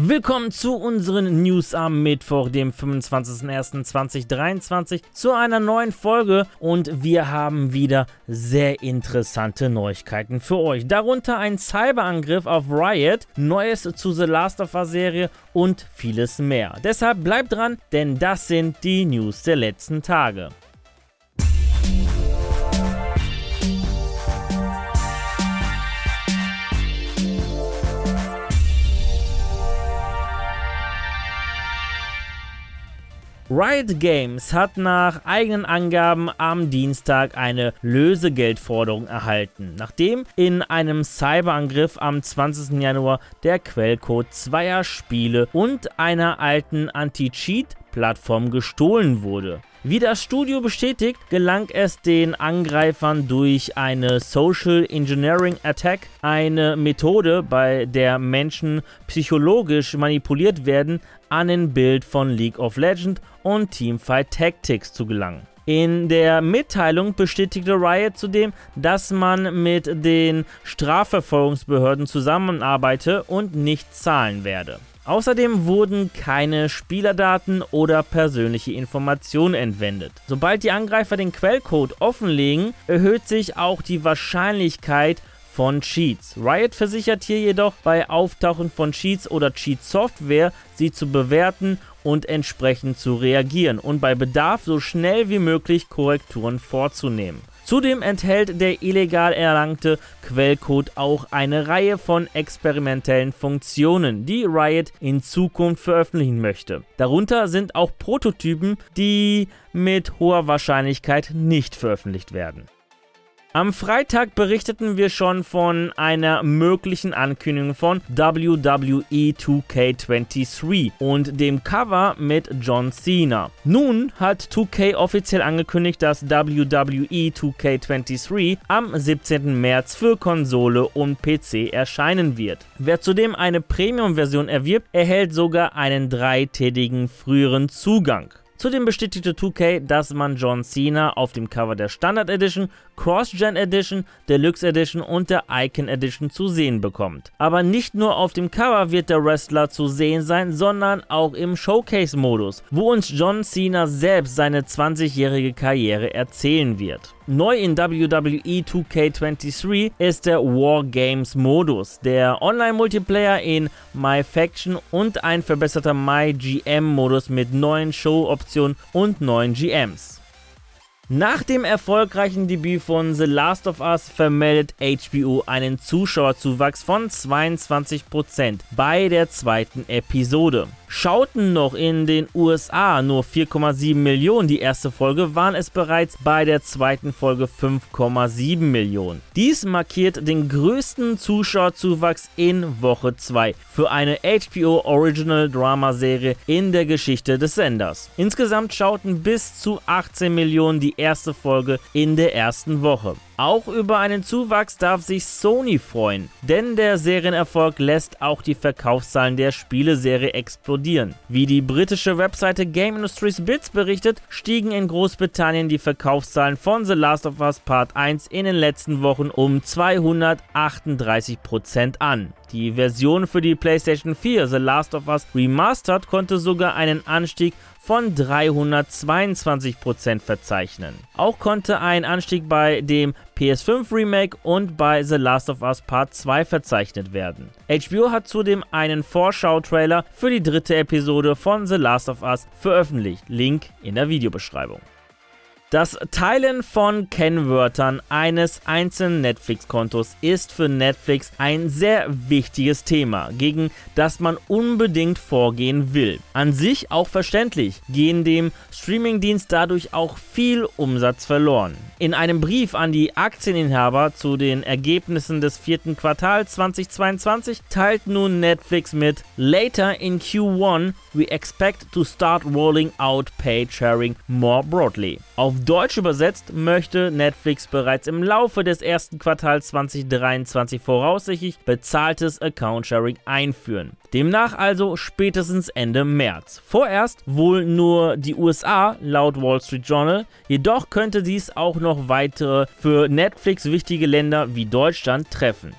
Willkommen zu unseren News am Mittwoch, dem 25.01.2023, zu einer neuen Folge und wir haben wieder sehr interessante Neuigkeiten für euch. Darunter ein Cyberangriff auf Riot, Neues zu The Last of Us Serie und vieles mehr. Deshalb bleibt dran, denn das sind die News der letzten Tage. Riot Games hat nach eigenen Angaben am Dienstag eine Lösegeldforderung erhalten, nachdem in einem Cyberangriff am 20. Januar der Quellcode zweier Spiele und einer alten Anti-Cheat-Plattform gestohlen wurde. Wie das Studio bestätigt, gelang es den Angreifern durch eine Social Engineering Attack, eine Methode, bei der Menschen psychologisch manipuliert werden, an ein Bild von League of Legends und Teamfight Tactics zu gelangen. In der Mitteilung bestätigte Riot zudem, dass man mit den Strafverfolgungsbehörden zusammenarbeite und nicht zahlen werde. Außerdem wurden keine Spielerdaten oder persönliche Informationen entwendet. Sobald die Angreifer den Quellcode offenlegen, erhöht sich auch die Wahrscheinlichkeit von Cheats. Riot versichert hier jedoch bei Auftauchen von Cheats oder Cheat-Software, sie zu bewerten und entsprechend zu reagieren und bei Bedarf so schnell wie möglich Korrekturen vorzunehmen. Zudem enthält der illegal erlangte Quellcode auch eine Reihe von experimentellen Funktionen, die Riot in Zukunft veröffentlichen möchte. Darunter sind auch Prototypen, die mit hoher Wahrscheinlichkeit nicht veröffentlicht werden. Am Freitag berichteten wir schon von einer möglichen Ankündigung von WWE 2K23 und dem Cover mit John Cena. Nun hat 2K offiziell angekündigt, dass WWE 2K23 am 17. März für Konsole und PC erscheinen wird. Wer zudem eine Premium-Version erwirbt, erhält sogar einen dreitägigen früheren Zugang. Zudem bestätigte 2K, dass man John Cena auf dem Cover der Standard Edition, Cross-Gen Edition, Deluxe Edition und der Icon Edition zu sehen bekommt. Aber nicht nur auf dem Cover wird der Wrestler zu sehen sein, sondern auch im Showcase-Modus, wo uns John Cena selbst seine 20-jährige Karriere erzählen wird. Neu in WWE 2K23 ist der War Games Modus, der Online-Multiplayer in My Faction und ein verbesserter My GM Modus mit neuen Show-Optionen und neuen GMs. Nach dem erfolgreichen Debüt von The Last of Us vermeldet HBO einen Zuschauerzuwachs von 22% bei der zweiten Episode. Schauten noch in den USA nur 4,7 Millionen die erste Folge, waren es bereits bei der zweiten Folge 5,7 Millionen. Dies markiert den größten Zuschauerzuwachs in Woche 2 für eine HBO Original Drama Serie in der Geschichte des Senders. Insgesamt schauten bis zu 18 Millionen die erste Folge in der ersten Woche. Auch über einen Zuwachs darf sich Sony freuen, denn der Serienerfolg lässt auch die Verkaufszahlen der Spieleserie explodieren. Wie die britische Webseite Game Industries Bits berichtet, stiegen in Großbritannien die Verkaufszahlen von The Last of Us Part 1 in den letzten Wochen um 238% an. Die Version für die PlayStation 4 The Last of Us Remastered konnte sogar einen Anstieg von 322% verzeichnen. Auch konnte ein Anstieg bei dem PS5 Remake und bei The Last of Us Part 2 verzeichnet werden. HBO hat zudem einen Vorschau-Trailer für die dritte Episode von The Last of Us veröffentlicht. Link in der Videobeschreibung. Das Teilen von Kennwörtern eines einzelnen Netflix-Kontos ist für Netflix ein sehr wichtiges Thema, gegen das man unbedingt vorgehen will. An sich auch verständlich, gehen dem Streamingdienst dadurch auch viel Umsatz verloren. In einem Brief an die Aktieninhaber zu den Ergebnissen des vierten Quartals 2022 teilt nun Netflix mit Later in Q1 we expect to start rolling out paid sharing more broadly. Auf Deutsch übersetzt möchte Netflix bereits im Laufe des ersten Quartals 2023 voraussichtlich bezahltes Account-Sharing einführen. Demnach also spätestens Ende März. Vorerst wohl nur die USA laut Wall Street Journal, jedoch könnte dies auch noch weitere für Netflix wichtige Länder wie Deutschland treffen.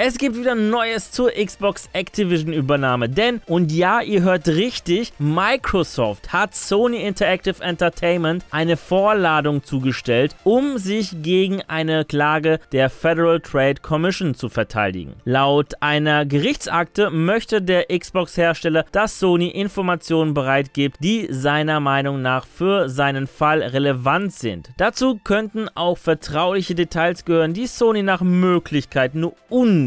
Es gibt wieder Neues zur Xbox Activision Übernahme, denn, und ja, ihr hört richtig, Microsoft hat Sony Interactive Entertainment eine Vorladung zugestellt, um sich gegen eine Klage der Federal Trade Commission zu verteidigen. Laut einer Gerichtsakte möchte der Xbox-Hersteller, dass Sony Informationen bereitgibt, die seiner Meinung nach für seinen Fall relevant sind. Dazu könnten auch vertrauliche Details gehören, die Sony nach Möglichkeit nur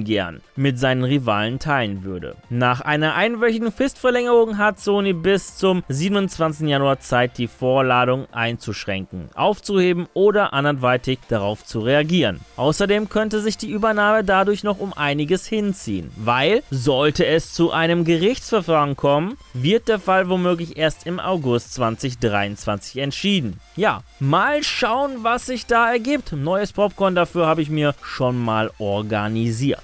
ungern mit seinen Rivalen teilen würde. Nach einer einwöchigen Fristverlängerung hat Sony bis zum 27. Januar Zeit, die Vorladung einzuschränken, aufzuheben oder anderweitig darauf zu reagieren. Außerdem könnte sich die Übernahme dadurch noch um einiges hinziehen, weil sollte es zu einem Gerichtsverfahren kommen, wird der Fall womöglich erst im August 2023 entschieden. Ja, mal schauen, was sich da ergibt. Neues Popcorn dafür habe ich mir schon mal organisiert.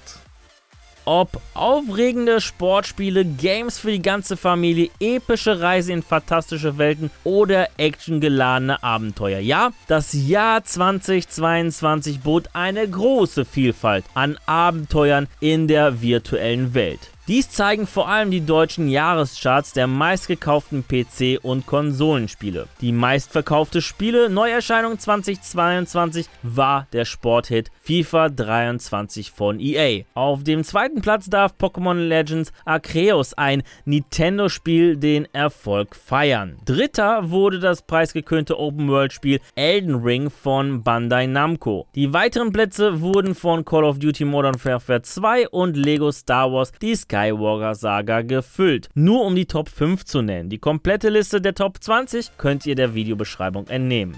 Ob aufregende Sportspiele, Games für die ganze Familie, epische Reise in fantastische Welten oder actiongeladene Abenteuer. Ja, das Jahr 2022 bot eine große Vielfalt an Abenteuern in der virtuellen Welt. Dies zeigen vor allem die deutschen Jahrescharts der meistgekauften PC- und Konsolenspiele. Die meistverkaufte Spiele Neuerscheinung 2022 war der Sporthit FIFA 23 von EA. Auf dem zweiten Platz darf Pokémon Legends Arceus, ein Nintendo-Spiel, den Erfolg feiern. Dritter wurde das preisgekönte Open-World-Spiel Elden Ring von Bandai Namco. Die weiteren Plätze wurden von Call of Duty Modern Warfare 2 und Lego Star Wars die Sky Skywalker Saga gefüllt. Nur um die Top 5 zu nennen. Die komplette Liste der Top 20 könnt ihr der Videobeschreibung entnehmen.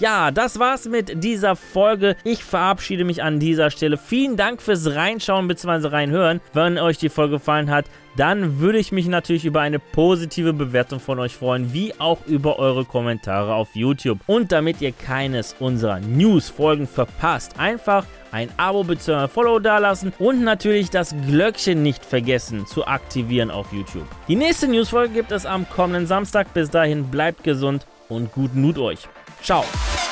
Ja, das war's mit dieser Folge. Ich verabschiede mich an dieser Stelle. Vielen Dank fürs Reinschauen bzw. reinhören. Wenn euch die Folge gefallen hat, dann würde ich mich natürlich über eine positive Bewertung von euch freuen, wie auch über eure Kommentare auf YouTube. Und damit ihr keines unserer News-Folgen verpasst, einfach ein Abo bzw. Follow dalassen und natürlich das Glöckchen nicht vergessen zu aktivieren auf YouTube. Die nächste News-Folge gibt es am kommenden Samstag. Bis dahin bleibt gesund und guten Mut euch. Tchau.